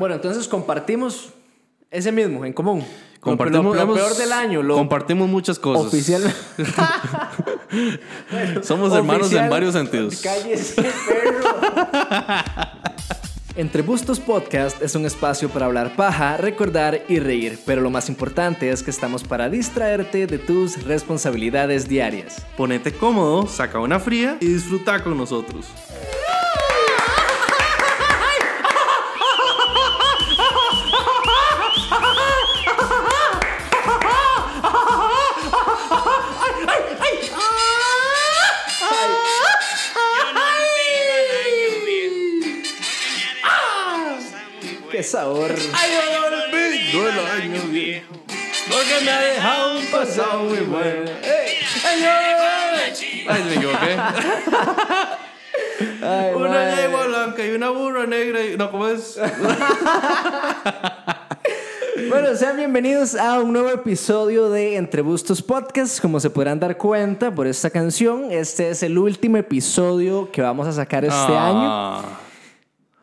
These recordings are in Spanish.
Bueno, entonces compartimos ese mismo, en común. Compartimos, lo, peor del año, lo compartimos muchas cosas. oficial. Somos hermanos Oficial, en varios sentidos. Cállese, perro. Entre Bustos Podcast es un espacio para hablar paja, recordar y reír, pero lo más importante es que estamos para distraerte de tus responsabilidades diarias. Ponete cómodo, saca una fría y disfruta con nosotros. ¡Qué sabor! ¡Ay, olvido el año viejo! Porque me ha dejado un pasado muy bueno. ¡Ay, ay! Ay, me equivoqué. Ay, Una yegua blanca y una burra negra. Y... No, ¿cómo es? Bueno, sean bienvenidos a un nuevo episodio de Entre Bustos Podcast. Como se podrán dar cuenta por esta canción, este es el último episodio que vamos a sacar este año.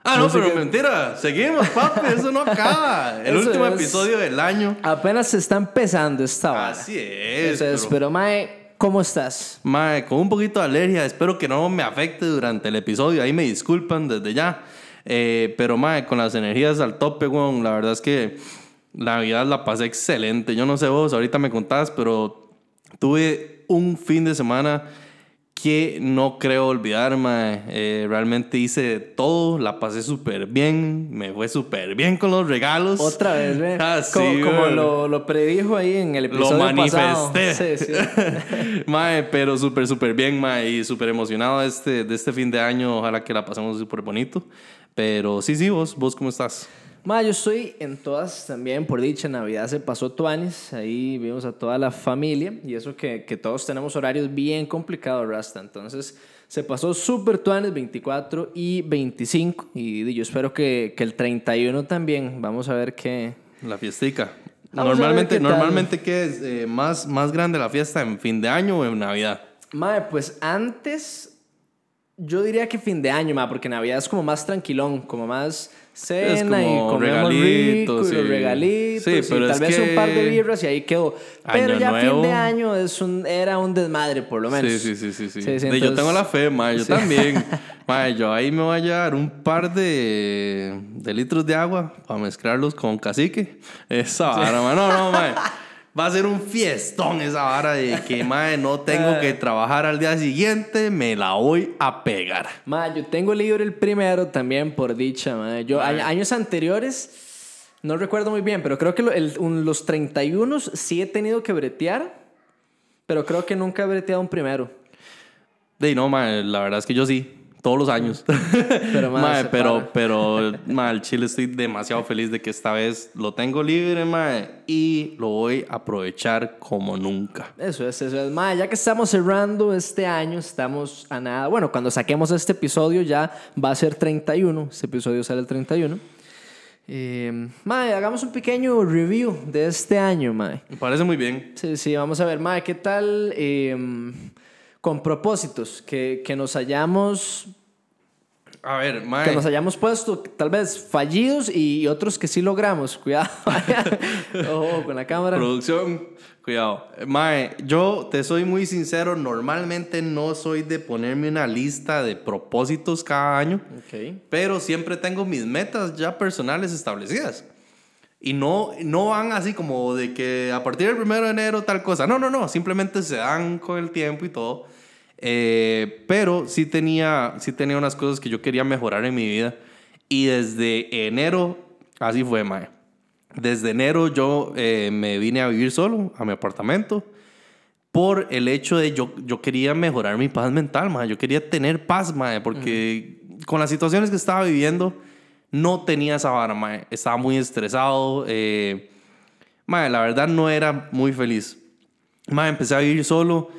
Ah. No, No sé pero qué- mentira. Seguimos, papi. Eso no acaba. El último es. episodio del año. Apenas se está empezando esta hora. Así es. Entonces, pero- pero Mae, ¿cómo estás? Mae, con un poquito de alergia, espero que no me afecte durante el episodio. Ahí me disculpan desde ya. Eh, pero, Mae, con las energías al tope, weón, la verdad es que la Navidad la pasé excelente. Yo no sé vos, ahorita me contás, pero tuve un fin de semana que no creo olvidar, mae. Eh, realmente hice todo, la pasé súper bien, me fue súper bien con los regalos. Otra vez, ¿ve? Ah, sí, como como lo, lo predijo ahí en el Lo episodio manifesté. pasado. Sí, sí. mae, pero súper, súper bien, mae, y súper emocionado este, de este fin de año. Ojalá que la pasemos súper bonito. Pero sí, sí, vos, vos cómo estás. Ma, yo estoy en todas también, por dicha, Navidad se pasó tuanis, ahí vimos a toda la familia y eso que, que todos tenemos horarios bien complicados, Rasta. Entonces se pasó súper tuanis 24 y 25 y yo espero que, que el 31 también, vamos a ver qué... La fiestica. Vamos Normalmente, qué normalmente ¿qué es eh, más, más grande la fiesta en fin de año o en Navidad? Mae, pues antes yo diría que fin de año, ma, porque Navidad es como más tranquilón, como más cena y comemos regalitos rico y los y- regalitos Sí, y pero tal es vez un que- par de birras y ahí quedó. Pero Año ya fin nuevo. de año es un, era un desmadre por lo menos. Sí, sí, sí, sí. sí. Sí, De- yo entonces- tengo la fe, mae, yo también. Mae, yo ahí me voy a llevar un par de, de litros de agua para mezclarlos con cacique. Esa vara, mae. No, no, mae. Va a ser un fiestón esa vara de que, mae, no tengo que trabajar al día siguiente, me la voy a pegar. Ma, yo tengo libre el primero también por dicha, ma. Yo años anteriores no recuerdo muy bien, pero creo que los 31 sí he tenido que bretear, pero creo que nunca he breteado un primero. De no, mae, la verdad es que yo sí, todos los años. Pero, mae, Mae, pero, pero, mae, al chile estoy demasiado feliz de que esta vez lo tengo libre, mae, y lo voy a aprovechar como nunca. Eso es, eso es. Ma, ya que estamos cerrando este año, estamos a nada. Bueno, cuando saquemos este episodio ya va a ser 31. Este episodio sale el 31. Eh, ma, hagamos un pequeño review de este año, ma. Me parece muy bien. Sí, sí, vamos a ver, ma, ¿qué tal eh, con propósitos que, que nos hayamos A ver, mae. que nos hayamos puesto tal vez fallidos y otros que sí logramos? Cuidado. Ojo con la cámara. Producción, cuidado. Mae, yo te soy muy sincero, normalmente no soy de ponerme una lista de propósitos cada año, Ok. pero siempre tengo mis metas ya personales establecidas. Y no, no van así como de que a partir del primero de enero tal cosa. No, no, no. Simplemente se dan con el tiempo y todo. Eh, pero sí tenía, sí tenía unas cosas que yo quería mejorar en mi vida. Y desde enero, así fue, mae. Desde enero yo eh, me vine a vivir solo a mi apartamento por el hecho de yo, yo quería mejorar mi paz mental, mae. Yo quería tener paz, mae, porque con las situaciones que estaba viviendo no tenía esa vara, mae. Estaba muy estresado. Eh, mae, la verdad no era muy feliz. Mae, empecé a vivir solo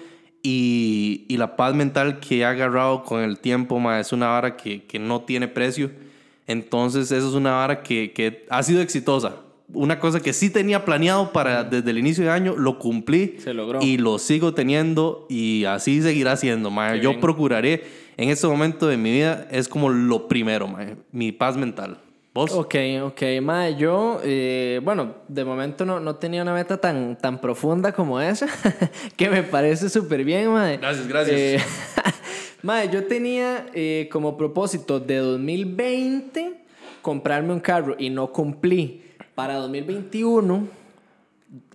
y, y la paz mental que he agarrado con el tiempo, mae, es una vara que, que no tiene precio. Entonces, eso es una vara que, que ha sido exitosa. Una cosa que sí tenía planeado para desde el inicio de año, lo cumplí. Se logró. Y lo sigo teniendo y así seguirá siendo. Qué Yo bien. procuraré en este momento de mi vida, es como lo primero, mae, mi paz mental. ¿Vos? Ok, ok, mae, yo, eh, bueno, de momento no, no tenía una meta tan, tan profunda como esa, que me parece súper bien, mae. Gracias, gracias. Eh, yo tenía eh, como propósito de 2020 comprarme un carro y no cumplí. Para 2021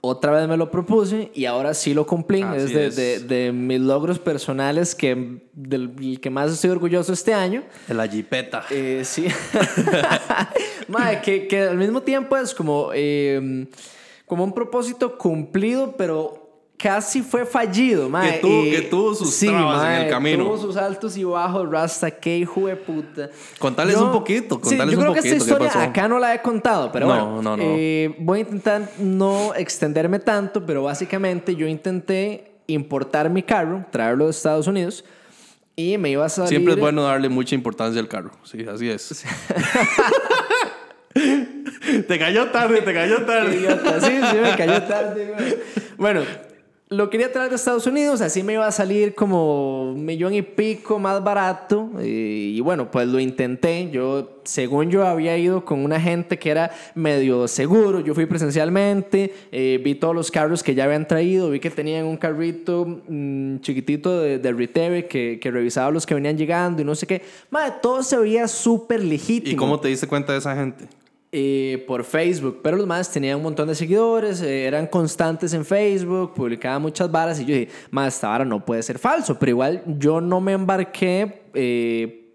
otra vez me lo propuse y ahora sí lo cumplí. Así es de, es. de- de mis logros personales que, del que más estoy orgulloso este año. De la jipeta. Eh, sí. Mae, que, que al mismo tiempo es como, eh, como un propósito cumplido, pero casi fue fallido. Mae. Que tuvo- Eh, que tuvo sus trabas en el camino. Tuvo sus altos y bajos, Rasta, qué hijo de puta. Contales un poquito, Sí, contales yo un creo que esta ¿qué historia acá no la he contado, pero No, bueno. no, no. eh, voy a intentar no extenderme tanto, pero básicamente yo intenté importar mi carro, traerlo de Estados Unidos. Y me iba a salir... Siempre es bueno darle mucha importancia al carro. Sí, así es. te cayó tarde, te cayó tarde. idiota. Sí, sí, me cayó tarde. Bueno, lo quería traer de Estados Unidos, así me iba a salir como un millón y pico más barato. eh, Y bueno, pues lo intenté. Yo, según yo, había ido con una gente que era medio seguro. Yo fui presencialmente, eh, vi todos los carros que ya habían traído, vi que tenían un carrito mm, chiquitito de, de Reterre que, que revisaba los que venían llegando y no sé qué. Madre, todo se veía súper legítimo ¿Y cómo te diste cuenta de esa gente? Eh, por Facebook, pero los más tenían un montón de seguidores, eh, eran constantes en Facebook, publicaban muchas varas y yo dije, más esta vara no puede ser falso, pero igual yo no me embarqué eh,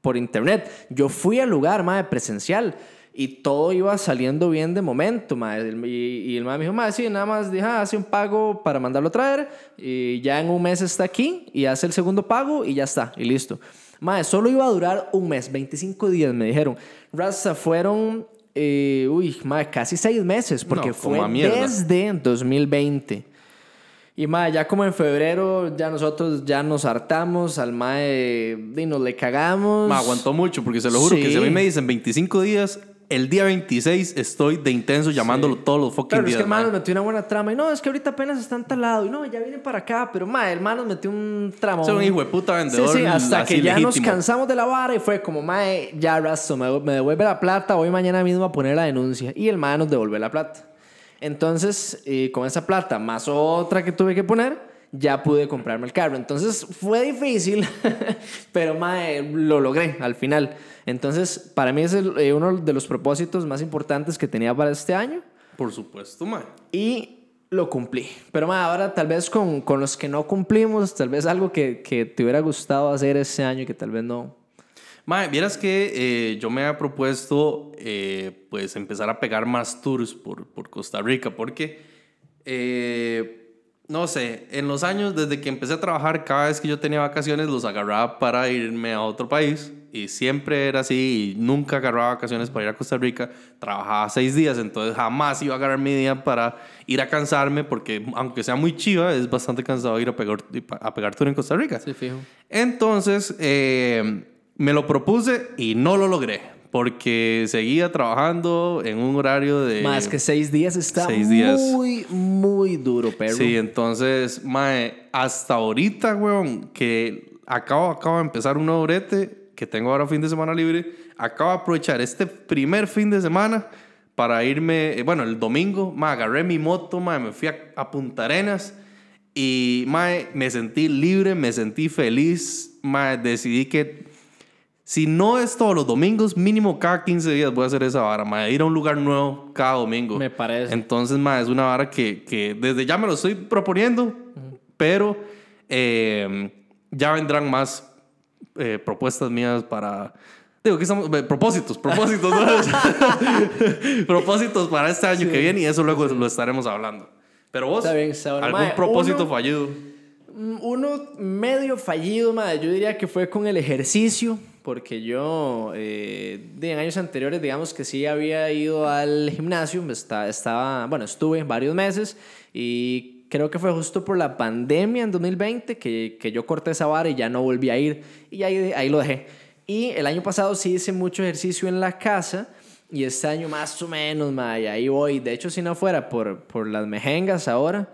por internet, yo fui al lugar, más presencial. Y todo iba saliendo bien de momento, ma. El- Y, y el ma me dijo, ma, sí, nada más dije, ah, hace un pago para mandarlo a traer. Y ya en un mes está aquí y hace el segundo pago y ya está, y listo. Mae, solo iba a durar un mes, 25 días, me dijeron. Rasta, fueron, eh, uy, mae, casi seis meses, porque No, fue desde 2020. Y mae, ya como en febrero, ya nosotros ya nos hartamos, al mae, y nos le cagamos. Me aguantó mucho porque se lo juro que si a mí Sí. me dicen 25 días, el día 26 estoy de intenso llamándolo todos los fucking Claro, es días. que el man mae. nos metió una buena trama. Y no, es que ahorita apenas está en tal lado. Y no, ya viene para acá. Pero, ma, el man nos metió un tramo. Es un hijo de puta vendedor Sí, sí, hasta que ya nos legítimo. cansamos de la vara y fue como, ma, ya rasto, me, me devuelve la plata. Voy mañana mismo a poner la denuncia. Y el man nos devuelve la plata. Entonces, eh, con esa plata, más otra que tuve que poner, ya pude comprarme el carro. Entonces, fue difícil, pero ma, eh, lo logré al final. Entonces, para mí es el- eh, uno de los propósitos más importantes que tenía para este año Por supuesto, mae. y lo cumplí. Pero ma, ahora tal vez con, con los que no cumplimos, tal vez algo que, que te hubiera gustado hacer ese año y que tal vez no. Mae, vieras que eh, yo me había propuesto eh, pues empezar a pegar más tours por, por Costa Rica porque eh, no sé, en los años desde que empecé a trabajar cada vez que yo tenía vacaciones los agarraba para irme a otro país y siempre era así y nunca agarraba vacaciones para ir a Costa Rica, trabajaba seis días entonces jamás iba a agarrar mi día para ir a cansarme porque aunque sea muy chiva es bastante cansado ir a pegar, a pegar tour en Costa Rica. fijo. Entonces, eh, me lo propuse y no lo logré. Porque seguía trabajando en un horario de... Más que seis días está seis días. muy, muy duro, perro. Sí, entonces, mae, hasta ahorita, weón, que acabo, acabo de empezar un nuevo brete, que tengo ahora fin de semana libre, acabo de aprovechar este primer fin de semana para irme, eh, bueno, el domingo, mae, agarré mi moto, mae, me fui a, a Punta Arenas y, mae, me sentí libre, me sentí feliz, mae, decidí que si no es todos los domingos, mínimo cada 15 días voy a hacer esa vara, mae, ir a un lugar nuevo cada domingo. Me parece. Entonces, mae, es una vara que, que desde ya me lo estoy proponiendo, pero eh, ya vendrán más eh, propuestas mías para... Digo, que estamos... eh, propósitos, propósitos, ¿no? propósitos para este año que viene y eso luego lo estaremos hablando. Pero vos, Está bien. ¿algún propósito uno- fallido? Mm, Uno medio fallido, madre. Yo diría que fue con el ejercicio, porque yo eh, de- en años anteriores, digamos que sí había ido al gimnasio, está- estaba, bueno, estuve varios meses y creo que fue justo por la pandemia en 2020 que, que yo corté esa vara y ya no volví a ir y ahí, ahí lo dejé. Y el año pasado sí hice mucho ejercicio en la casa. Y este año más o menos, madre, ahí voy. De hecho, si no fuera por, por las mejengas ahora,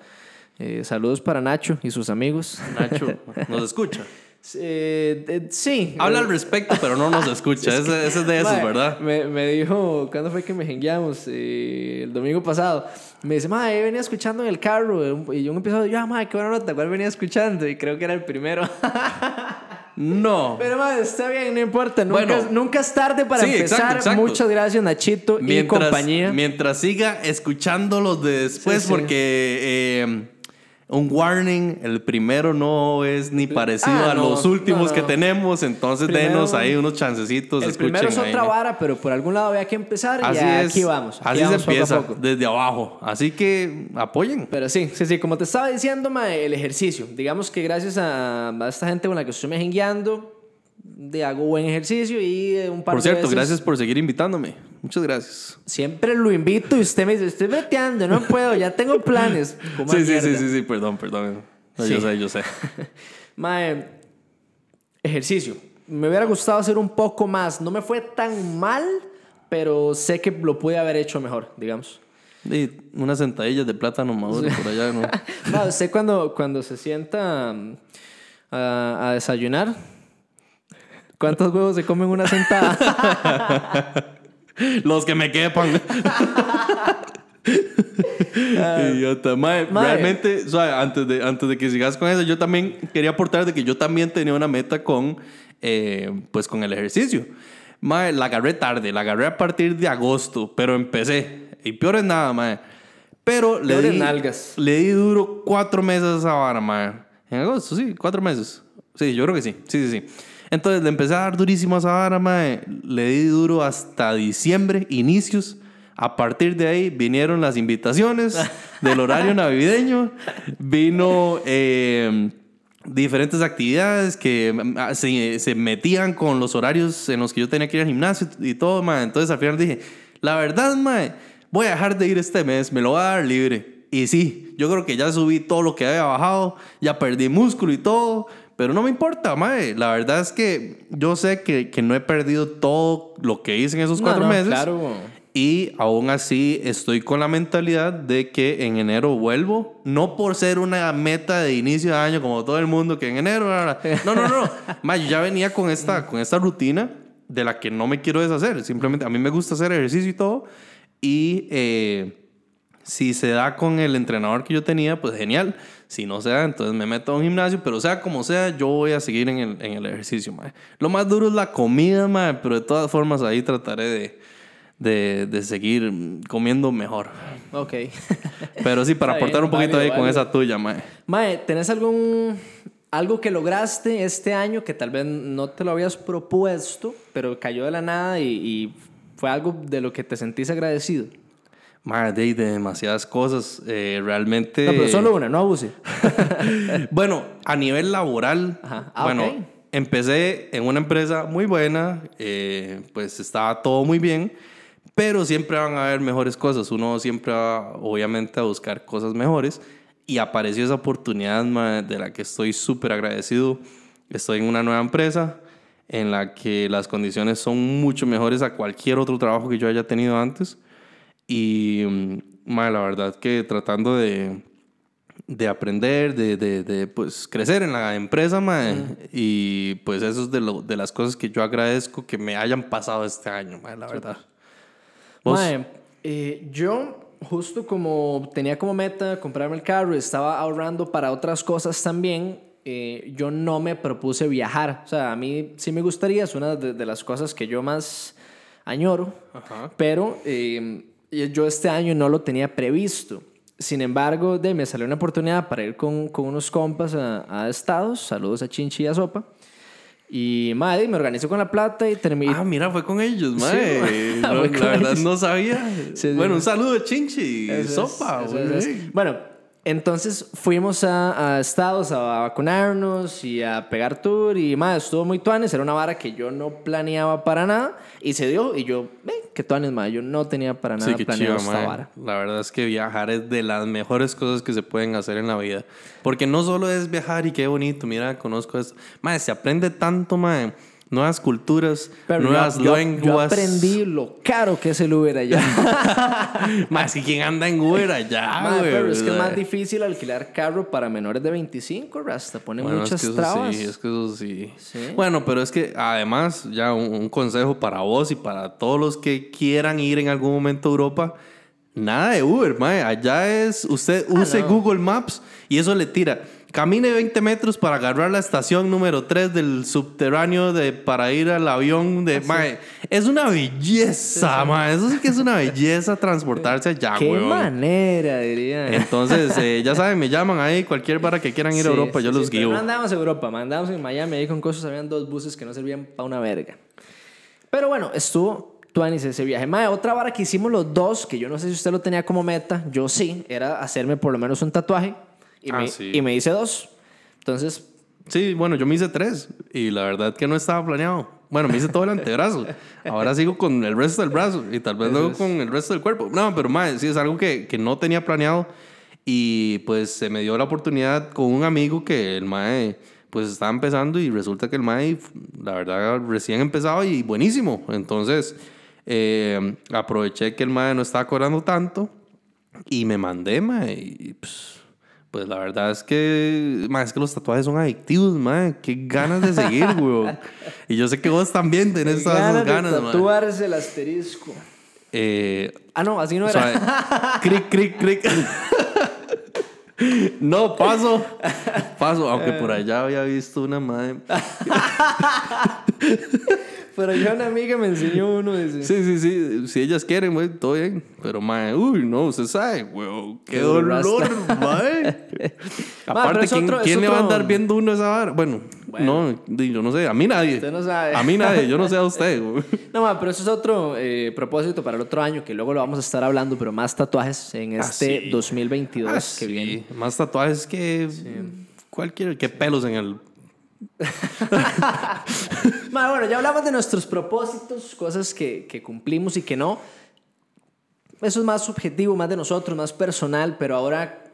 eh, saludos para Nacho y sus amigos. Nacho, ¿nos escucha? Eh, eh, sí. Habla al respecto, pero no nos escucha. Ese, ese es de esos, Mae, ¿verdad? Me, me dijo, ¿cuándo fue que me jengueamos? Eh, el domingo pasado. Me dice, mae, venía escuchando en el carro. Y yo empezó, yo, ah, mae, qué buena nota, ¿cuál venía escuchando? Y creo que era el primero. No. Pero, mae, está bien, no importa. Nunca, Bueno. es- nunca es tarde para Sí, empezar. exacto, exacto. Muchas gracias, Nachito y mientras, compañía. mientras siga escuchando los de después, Sí, sí. porque eh, un warning, el primero no es ni parecido Ah, a no, los últimos no, que no. tenemos, entonces Primero- denos ahí unos chancecitos. el escuchen primero es ahí. otra vara, pero por algún lado había que empezar Así y es. aquí vamos. aquí Así se vamos poco a empieza, poco. desde abajo. Así que apoyen. Pero sí, sí, sí, como te estaba diciendo, mae, el ejercicio. Digamos que gracias a, a esta gente con la que estoy me de hago buen ejercicio y eh, un par Por de cierto, veces- gracias por seguir invitándome. Muchas gracias. Siempre lo invito y usted me dice, estoy breteando, no puedo, ya tengo planes. Sí, sí, sí, sí, sí, perdón, perdón. No, Sí. Yo sé, yo sé. Mae, ejercicio. Me hubiera gustado hacer un poco más. No me fue tan mal, pero sé que lo pude haber hecho mejor, digamos. Y unas sentadillas de plátano maduro por allá, ¿no? No, usted cuando, cuando se sienta mm, a, a desayunar, ¿cuántos huevos se comen en una sentada? Los que me quepan. Idiota. Mae, realmente, o sea, antes de, antes de que sigas con eso, yo también quería aportar de que yo también tenía una meta con, eh, pues, con el ejercicio. Mae, la agarré tarde, la agarré a partir de agosto, pero empecé. Y peor es nada, mae. Pero le Peor di, nalgas. le di duro cuatro meses a esa vara, mae. En agosto, sí, cuatro meses. Sí, yo creo que sí. Sí, sí, sí. Entonces le empecé a dar durísimo a esa vara, mae. Le di duro hasta diciembre, inicios. A partir de ahí vinieron las invitaciones del horario navideño. Vino eh, diferentes actividades que mm, se, se metían con los horarios en los que yo tenía que ir al gimnasio y todo, mae. Entonces al final dije, la verdad, mae, voy a dejar de ir este mes, me lo voy a dar libre. Y sí, yo creo que ya subí todo lo que había bajado, ya perdí músculo y todo, pero no me importa, mae. La verdad es que yo sé que, que no he perdido todo lo que hice en esos No, cuatro no, meses. Claro. Y aún así estoy con la mentalidad de que en enero vuelvo, no por ser una meta de inicio de año como todo el mundo, que en enero... No, no, no. Ma, yo ya venía con esta, con esta rutina de la que no me quiero deshacer. Simplemente a mí me gusta hacer ejercicio y todo. Y eh, si se da con el entrenador que yo tenía, pues genial. Si no se da, entonces me meto a un gimnasio. Pero sea como sea, yo voy a seguir en el, en el ejercicio, mae. Lo más duro es la comida, mae, pero de todas formas ahí trataré de, de, de seguir comiendo mejor. Ok. Pero sí, para aportar un poquito válido, ahí con esa tuya, mae. Mae, ¿tenés algún algo que lograste este año que tal vez no te lo habías propuesto, pero cayó de la nada y, y fue algo de lo que te sentís agradecido? Mae, de, de demasiadas cosas. eh, realmente... No, pero solo una, no abuse. bueno, a nivel laboral, Ajá. Ah, bueno, ok. empecé en una empresa muy buena, eh, pues estaba todo muy bien, pero siempre van a haber mejores cosas. Uno siempre va, obviamente, a buscar cosas mejores. Y apareció esa oportunidad ma, de la que estoy súper agradecido. Estoy en una nueva empresa en la que las condiciones son mucho mejores a cualquier otro trabajo que yo haya tenido antes. Y mm, ma, la verdad que tratando de, de aprender, de, de, de, pues, crecer en la empresa, mae. Y pues eso es de, lo- de las cosas que yo agradezco que me hayan pasado este año, mae, la verdad. ¿Vos? Mae, eh, yo justo como tenía como meta comprarme el carro y estaba ahorrando para otras cosas también, eh, yo no me propuse viajar. O sea, a mí sí me gustaría, es una de, de las cosas que yo más añoro, Ajá. pero eh, yo este año no lo tenía previsto. Sin embargo, de, me salió una oportunidad para ir con, con unos compas a, a Estados. Saludos a Chinchi y a Sopa. Y, madre, me organizo con la plata y terminé. Ah, mira, fue con ellos, mae. No, la verdad ellos. no sabía. Sí, sí. bueno, un saludo de Chinchi y Sopa, es, es. Bueno, entonces fuimos a, a Estados a vacunarnos y a pegar tour y más, estuvo muy tuanes, era una vara que yo no planeaba para nada y se dio y yo, ve, que tuanes, más, yo no tenía para nada Sí, planeado chiva, esta vara. La verdad es que viajar es de las mejores cosas que se pueden hacer en la vida. Porque no solo es viajar y qué bonito, mira, conozco esto. Mae, se aprende tanto, mae. Nuevas culturas, Pero yo- nuevas yo, yo lenguas. aprendí lo caro que es el Uber allá. Más que quién anda en Uber allá, güey. pero es que es más difícil alquilar carro para menores de 25, Rasta. Pone Bueno, muchas es que trabas. sí, es que eso sí. Sí. Bueno, pero es que además, ya un, un consejo para vos y para todos los que quieran ir en algún momento a Europa, nada de Uber, mae. Allá es, usted use Ah, no. Google Maps y eso le tira. Camine 20 metros para agarrar la estación número 3 del subterráneo de, para ir al avión de... mae, es una belleza, mae. Eso sí que es una belleza transportarse allá, Qué weón. manera, diría. Entonces, eh, ya saben, me llaman ahí, cualquier vara que quieran ir a Europa, yo los guío. No andábamos a Europa, andábamos en Miami ahí con cosas, habían dos buses que no servían para una verga. Pero bueno, estuvo tuanis ese viaje. Mae, otra vara que hicimos los dos, que yo no sé si usted lo tenía como meta, yo sí, era hacerme por lo menos un tatuaje. Y, Ah, me, sí. y me hice dos. Entonces, Sí, bueno, yo me hice tres y la verdad que no estaba planeado. Bueno, me hice todo el antebrazo. Ahora sigo con el resto del brazo y tal vez luego con el resto del cuerpo. No, pero mae, sí es algo que, que no tenía planeado y pues se me dio la oportunidad con un amigo que el mae pues estaba empezando y resulta que el mae, la verdad, recién empezado y buenísimo. Entonces eh, aproveché que el mae no estaba cobrando tanto y me mandé, mae, y pues... Pues la verdad es que, ma, es que los tatuajes son adictivos, ma. Qué ganas de seguir, güey. Y yo sé que vos también tenés todas esas ganas, de tatuarse el asterisco. Eh, Ah, no, así no o era. sea, cric, cric, cric. No, paso. Paso, aunque por allá había visto una madre. Pero yo una amiga me enseñó uno. Dice, Sí, sí, sí. Si ellas quieren, güey, todo bien. Pero, mae, uy, no, usted sabe, güey. Qué Qué dolor, mae. Aparte, ¿quién, otro- quién le va a andar viendo uno esa vara? Bueno, no, yo no sé. A mí nadie. Usted no sabe. A mí nadie. Yo no sé a usted, güey. No, ma, pero eso es otro eh, propósito para el otro año, que luego lo vamos a estar hablando, pero más tatuajes en Ah, este sí. 2022 Ah, que sí. viene. Más tatuajes que cualquier... Que pelos en el... Bueno, ya hablamos de nuestros propósitos, cosas que, que cumplimos y que no. Eso es más subjetivo, más de nosotros, más personal, pero ahora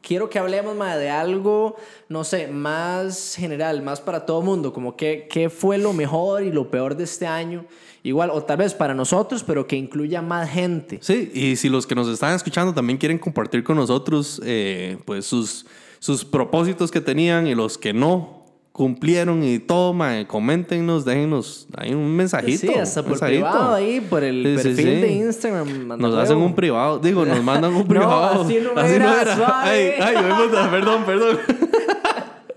quiero que hablemos ma, de algo, no sé, más general, más para todo mundo, como qué fue lo mejor y lo peor de este año. Igual, o tal vez para nosotros, pero que incluya más gente. Sí, y si los que nos están escuchando también quieren compartir con nosotros eh, pues sus, sus propósitos que tenían y los que no cumplieron y todo, mae, coméntenos, déjenos ahí un mensajito. Sí, hasta un por mensajito. privado ahí, por el Sí, perfil sí. de Instagram. Nos huevo. hacen un privado, digo, nos mandan un No, privado. así no era, suave. Ay, ay, ay, perdón, perdón.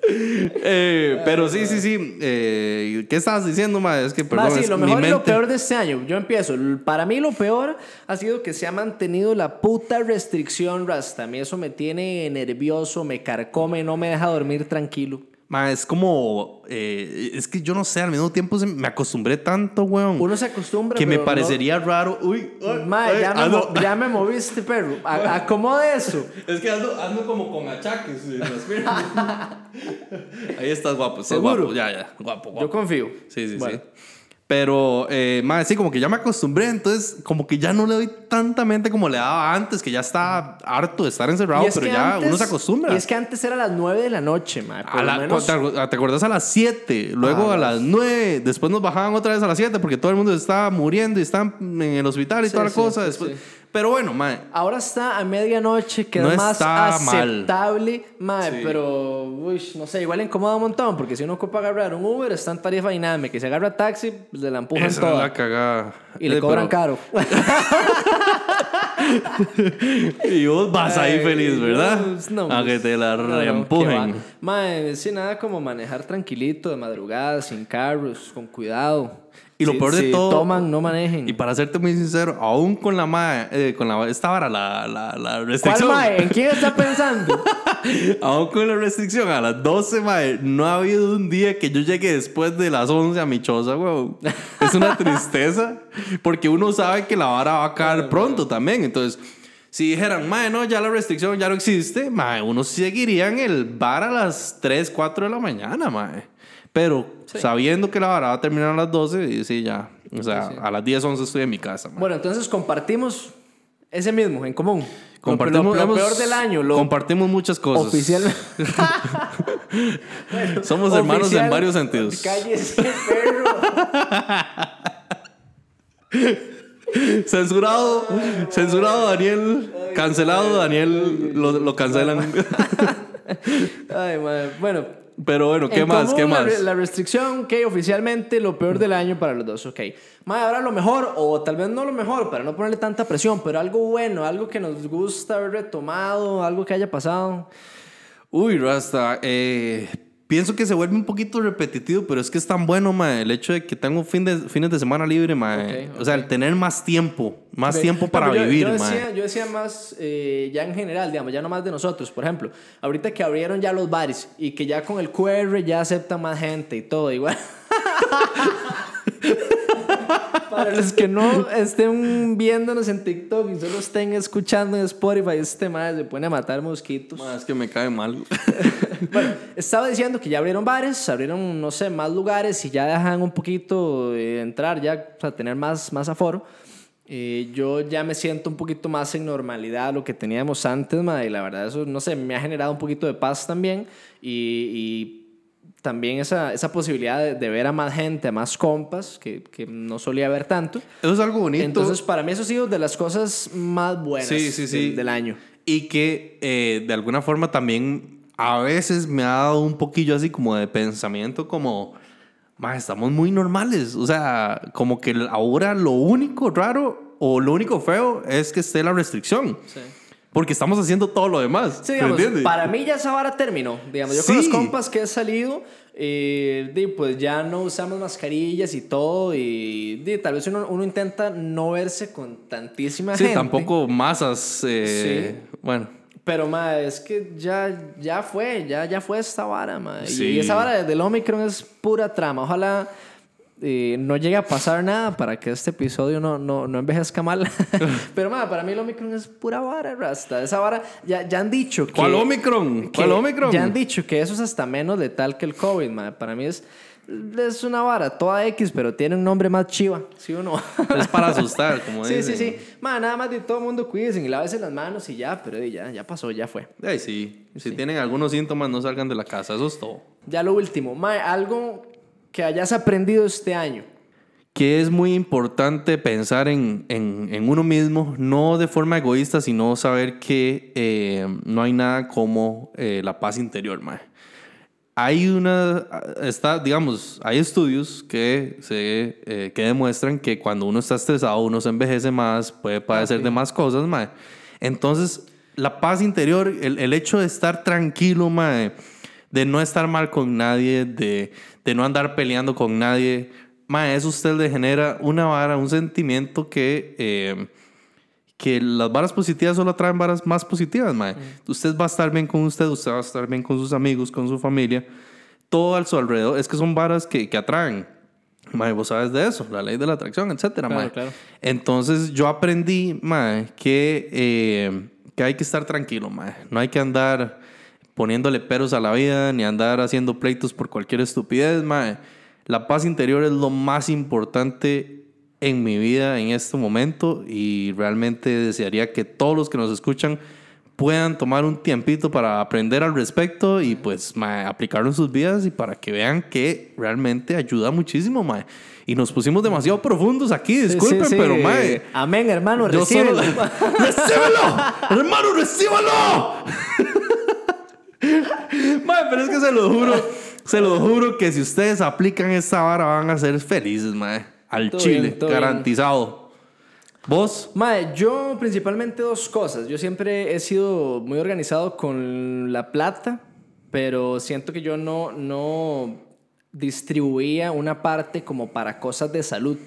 Eh, pero sí, sí, sí. Eh, ¿Qué estabas diciendo, ma? Es que perdón. sí, es lo mi mejor y lo mente- peor de este año. Yo empiezo. Para mí lo peor ha sido que se ha mantenido la puta restricción, Rasta. A mí eso me tiene nervioso, me carcome, no me deja dormir tranquilo. Ma, es como. eh, es que yo no sé, al mismo tiempo se- me acostumbré tanto, weón. Uno se acostumbra, que me no- parecería raro. Uy, ay, Ma, ay, ya, me ando- ya me moviste, perro. A- Acomode eso. Es que ando, ando como con achaques en las piernas. Ahí estás guapo, estás ¿Seguro? guapo. Ya, ya, guapo, guapo. Yo confío. Sí, sí, Bueno. sí. Pero, eh, madre, sí, como que ya me acostumbré, entonces como que ya no le doy tanta mente como le daba antes, que ya estaba harto de estar encerrado, es pero ya antes- uno se acostumbra. Y es que antes era a las 9 de la noche, ma. Por A lo la- menos- ¿te, acu- ¿Te acuerdas a las 7? Luego Ah, a las- las 9. Después nos bajaban otra vez a las 7 porque todo el mundo estaba muriendo y estaban en el hospital y Sí, toda la sí, cosa. Después, sí. Pero bueno, madre. Ahora está a medianoche, que No es más está mal. aceptable, mae, Sí. pero uy, no sé, igual incomoda un montón, porque si uno ocupa agarrar un Uber, está en tarifa dinámica, y si agarra taxi, pues, le la empujan Esa es toda. la cagada. Y le Eh, cobran pero- caro. Y vos vas ahí feliz, ¿verdad? pues, no, a que pues, te la no, no, reempujen. Mae, sí, nada como manejar tranquilito de madrugada, sin carros, con cuidado. Y lo Si- peor de si todo- toman, no manejen. Y para serte muy sincero, aún con la mae, eh, con la esta vara, la, la, la ¿Cuál restricción. mae? ¿En quién está pensando? Aún con la restricción a las 12, mae, no ha habido un día que yo llegue después de las 11 a mi choza, weón. Es una tristeza porque uno sabe que la vara va a caer pronto también. Entonces, si dijeran, mae, no, ya la restricción ya no existe, mae, uno seguiría en el bar a las 3, 4 de la mañana, mae. Pero sabiendo que la vara va a terminar a las 12, y sí, ya. O sea, a las 10, 11 estoy en mi casa, mae. bueno, entonces compartimos ese mismo, en común. Lo- Compartimos, lo, lo hemos- peor del año, lo compartimos muchas cosas. oficial. Somos hermanos en varios sentidos. Cállese, perro. Censurado, censurado Daniel, cancelado Daniel, lo, lo cancelan. Ay, madre. Bueno. Pero bueno, ¿qué en más? ¿Qué la más? re- La, restricción, ok, oficialmente lo peor del año para los dos, ok. Madre, ahora lo mejor, o tal vez no lo mejor, para no ponerle tanta presión, pero algo bueno, algo que nos gusta haber retomado, algo que haya pasado. Uy, Rasta, eh, pienso que se vuelve un poquito repetitivo, pero es que es tan bueno, mae, el hecho de que tengo fin de, fines de semana libre, mae. Ok, O sea, el tener más tiempo, más tiempo para yo- vivir, yo, mae. decía, yo decía más eh, ya en general, digamos, ya no más de nosotros. Por ejemplo, ahorita que abrieron ya los bares y que ya con el QR ya acepta más gente y todo, igual. Para los que no estén viéndonos en TikTok y solo estén escuchando en Spotify, este madre se pone a matar mosquitos. Mae, es que me cae mal. Bueno, estaba diciendo que ya abrieron bares, abrieron, no sé, más lugares y ya dejan un poquito entrar, ya, o sea, tener más, más aforo. Eh, yo ya me siento un poquito más en normalidad a lo que teníamos antes, ma, y la verdad eso, no sé, me ha generado un poquito de paz también y, y también esa, esa posibilidad de, de ver a más gente, a más compas, que, que no solía ver tanto. Eso es algo bonito. Entonces, para mí eso ha sido de las cosas más buenas Sí, sí, sí. Del, del año. Y que eh, de alguna forma también a veces me ha dado un poquillo así como de pensamiento como, "Ma, estamos muy normales. O sea, como que ahora lo único raro o lo único feo es que esté la restricción. Sí. Porque estamos haciendo todo lo demás. Sí, ¿me digamos, entiendes? para mí ya esa vara terminó. Digamos, yo con Sí. los compas que he salido, eh, pues ya no usamos mascarillas y todo. Y di, tal vez uno, uno intenta no verse con tantísima Sí, gente. tampoco masas. eh, Bueno, Pero, ma, es que ya, ya fue, ya, ya fue esta vara, ma. Y- Sí. Y esa vara del Omicron es pura trama. Ojalá eh, no llegue a pasar nada para que este episodio no, no, no envejezca mal. Pero, ma, para mí el Omicron es pura vara, Rasta. Esa vara, ya, ya han dicho que... ¿cuál Omicron? que ¿Cuál Omicron? Ya han dicho que eso es hasta menos letal que el COVID, ma. Para mí es, es una vara toda X, pero tiene un nombre más chiva, ¿sí o no? Es para asustar, como Sí, dicen. sí, sí. Ma, nada más de todo el mundo cuídense y lávese las manos y ya, pero ya, ya pasó, ya fue. Ay, sí. Si tienen algunos síntomas, no salgan de la casa. Eso es todo. Ya lo último, ma, algo que hayas aprendido este año. que es muy importante pensar en, en- en uno mismo, no de forma egoísta, sino saber que eh, no hay nada como eh, la paz interior, mae. Hay una, está, digamos, hay estudios que, se, eh, que demuestran que cuando uno está estresado, uno se envejece más, puede padecer de más cosas, mae. Entonces, la paz interior, el, el hecho de estar tranquilo, mae, de no estar mal con nadie, de, de no andar peleando con nadie, mae, eso a usted le genera una vara, un sentimiento que... eh, que las varas positivas solo atraen varas más positivas, mae. Usted va a estar bien con usted, usted va a estar bien con sus amigos, con su familia. Todo a su alrededor. Es que son varas que, que atraen. Mae, vos sabes de eso, la ley de la atracción, etcétera, Claro, mae. claro. Entonces yo aprendí, mae, que, eh, que hay que estar tranquilo, mae. No hay que andar poniéndole peros a la vida, ni andar haciendo pleitos por cualquier estupidez, mae. La paz interior es lo más importante en mi vida en este momento y realmente desearía que todos los que nos escuchan puedan tomar un tiempito para aprender al respecto y pues mae, aplicarlo en sus vidas y para que vean que realmente ayuda muchísimo, mae. Y nos pusimos demasiado profundos aquí, disculpen, Sí, sí, pero sí. mae. Amén, hermano, Yo solo... recíbelo. ¡Recíbelo! ¡Hermano, recíbalo! mae, pero es que se lo juro, se lo juro que si ustedes aplican esta vara van a ser felices, mae. Al Todo chile, bien, todo bien. garantizado. ¿Vos? Mae, yo principalmente dos cosas. Yo siempre he sido muy organizado con la plata, pero siento que yo no, no distribuía una parte como para cosas de salud.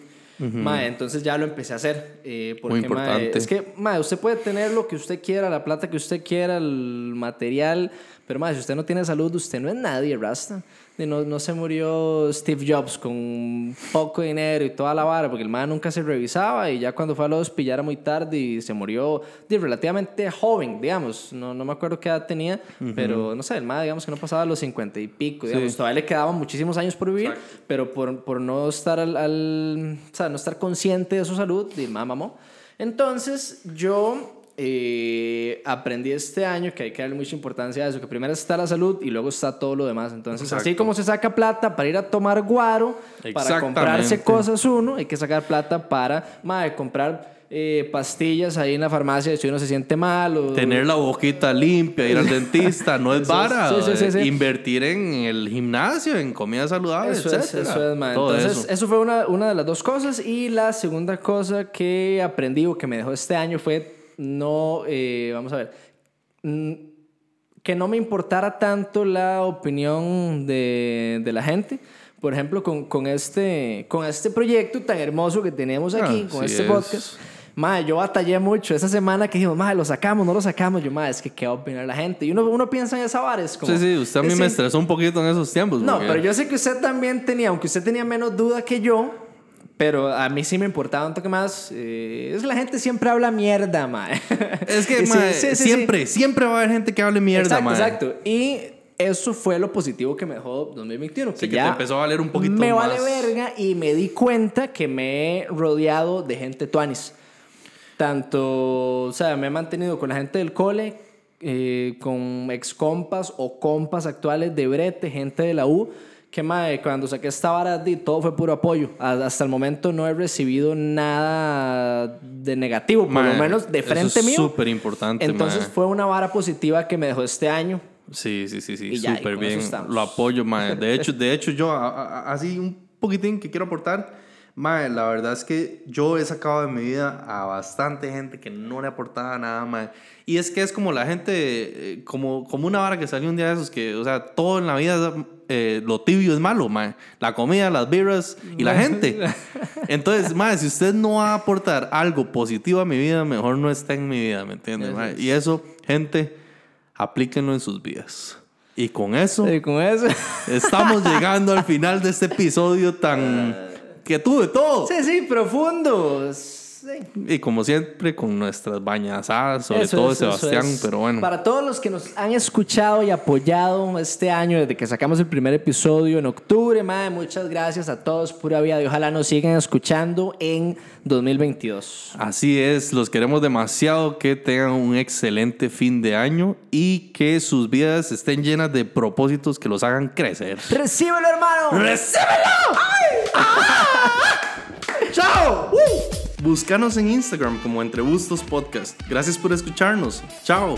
Mae, entonces ya lo empecé a hacer. eh, porque, Muy importante. mae, es que, mae, usted puede tener lo que usted quiera, la plata que usted quiera, el material, pero, mae, si usted no tiene salud, usted no es nadie, Rasta. No, no se murió Steve Jobs con poco dinero y toda la vara, porque el man nunca se revisaba y ya cuando fue a los pillara muy tarde y se murió di, relativamente joven, digamos. No, no me acuerdo qué edad tenía, pero no sé, el man, digamos que no pasaba los 50 y pico, digamos. Sí. Todavía le quedaban muchísimos años por vivir, pero por, por no estar al, al- o sea, no estar consciente de su salud, el man mamó. Entonces, yo eh, aprendí este año que hay que darle mucha importancia a eso, que primero está la salud y luego está todo lo demás. Entonces, así como se saca plata para ir a tomar guaro, para comprarse cosas uno, hay que sacar plata para, madre, comprar eh, pastillas ahí en la farmacia si uno se siente mal o... Tener la boquita limpia, ir al dentista, no es vara. sí, sí, sí, sí. Invertir en el gimnasio, en comida saludable, Eso es, eso es, man. Entonces, eso. eso. fue una, una de las dos cosas. Y la segunda cosa que aprendí o que me dejó este año fue no, eh, vamos a ver, mm, que no me importara tanto la opinión de, de la gente. Por ejemplo, con, con, este, con este proyecto tan hermoso que tenemos aquí, Ah, con sí este es. podcast. Madre, yo batallé mucho esa semana que dijimos, madre, lo sacamos, no lo sacamos. Yo, madre, es que qué va a opinar la gente. Y uno, uno piensa en esa vara, es como... Sí, sí, usted a mí es me estresó un poquito en esos tiempos. no, porque- pero yo sé que usted también tenía, aunque usted tenía menos duda que yo, pero a mí sí me importaba un toque más. eh, es la gente siempre habla mierda, mae. Es que, mae, sí, sí, sí. siempre, siempre va a haber gente que hable mierda, Exacto, mae. exacto. Y eso fue lo positivo que me dejó 2021. Sí, que que ya te empezó a valer un poquito Me más. vale verga y me di cuenta que me he rodeado de gente tuanis. Tanto, o sea, me he mantenido con la gente del cole, eh, con ex compas o compas actuales de brete, gente de la U, que mae, cuando saqué esta vara, todo fue puro apoyo. Hasta el momento no he recibido nada de negativo, por Mae, lo menos de eso frente es mío. súper importante, Entonces mae. fue una vara positiva que me dejó este año. Sí, sí, sí, sí, súper eso bien. Lo apoyo, mae. De hecho, de hecho yo, a- a- así un poquitín que quiero aportar, mae, la verdad es que yo he sacado de mi vida a bastante gente que no le aportaba nada, mae. Y es que es como la gente, eh, como, como una vara que salió un día de esos, que, o sea, todo en la vida, eh, lo tibio es malo, mae. La comida, las birras y la gente. Entonces, mae, si usted no va a aportar algo positivo a mi vida, mejor no está en mi vida, ¿me entiendes, mae? Y eso, gente, aplíquenlo en sus vidas. Y con eso, Y con eso. estamos llegando al final de este episodio tan... que tuve todo. Sí, sí, profundo. Sí. Y como siempre, con nuestras bañazadas, sobre Eso todo es, Sebastián, es. pero bueno. Para todos los que nos han escuchado y apoyado este año, desde que sacamos el primer episodio en octubre, madre, muchas gracias a todos, pura vida, y ojalá nos sigan escuchando en 2022. Así es, los queremos demasiado, que tengan un excelente fin de año y que sus vidas estén llenas de propósitos que los hagan crecer. ¡Recíbelo, hermano! ¡Recíbelo! ¡Chao! Búscanos en Instagram como Entre Bustos Podcast. Gracias por escucharnos. ¡Chao!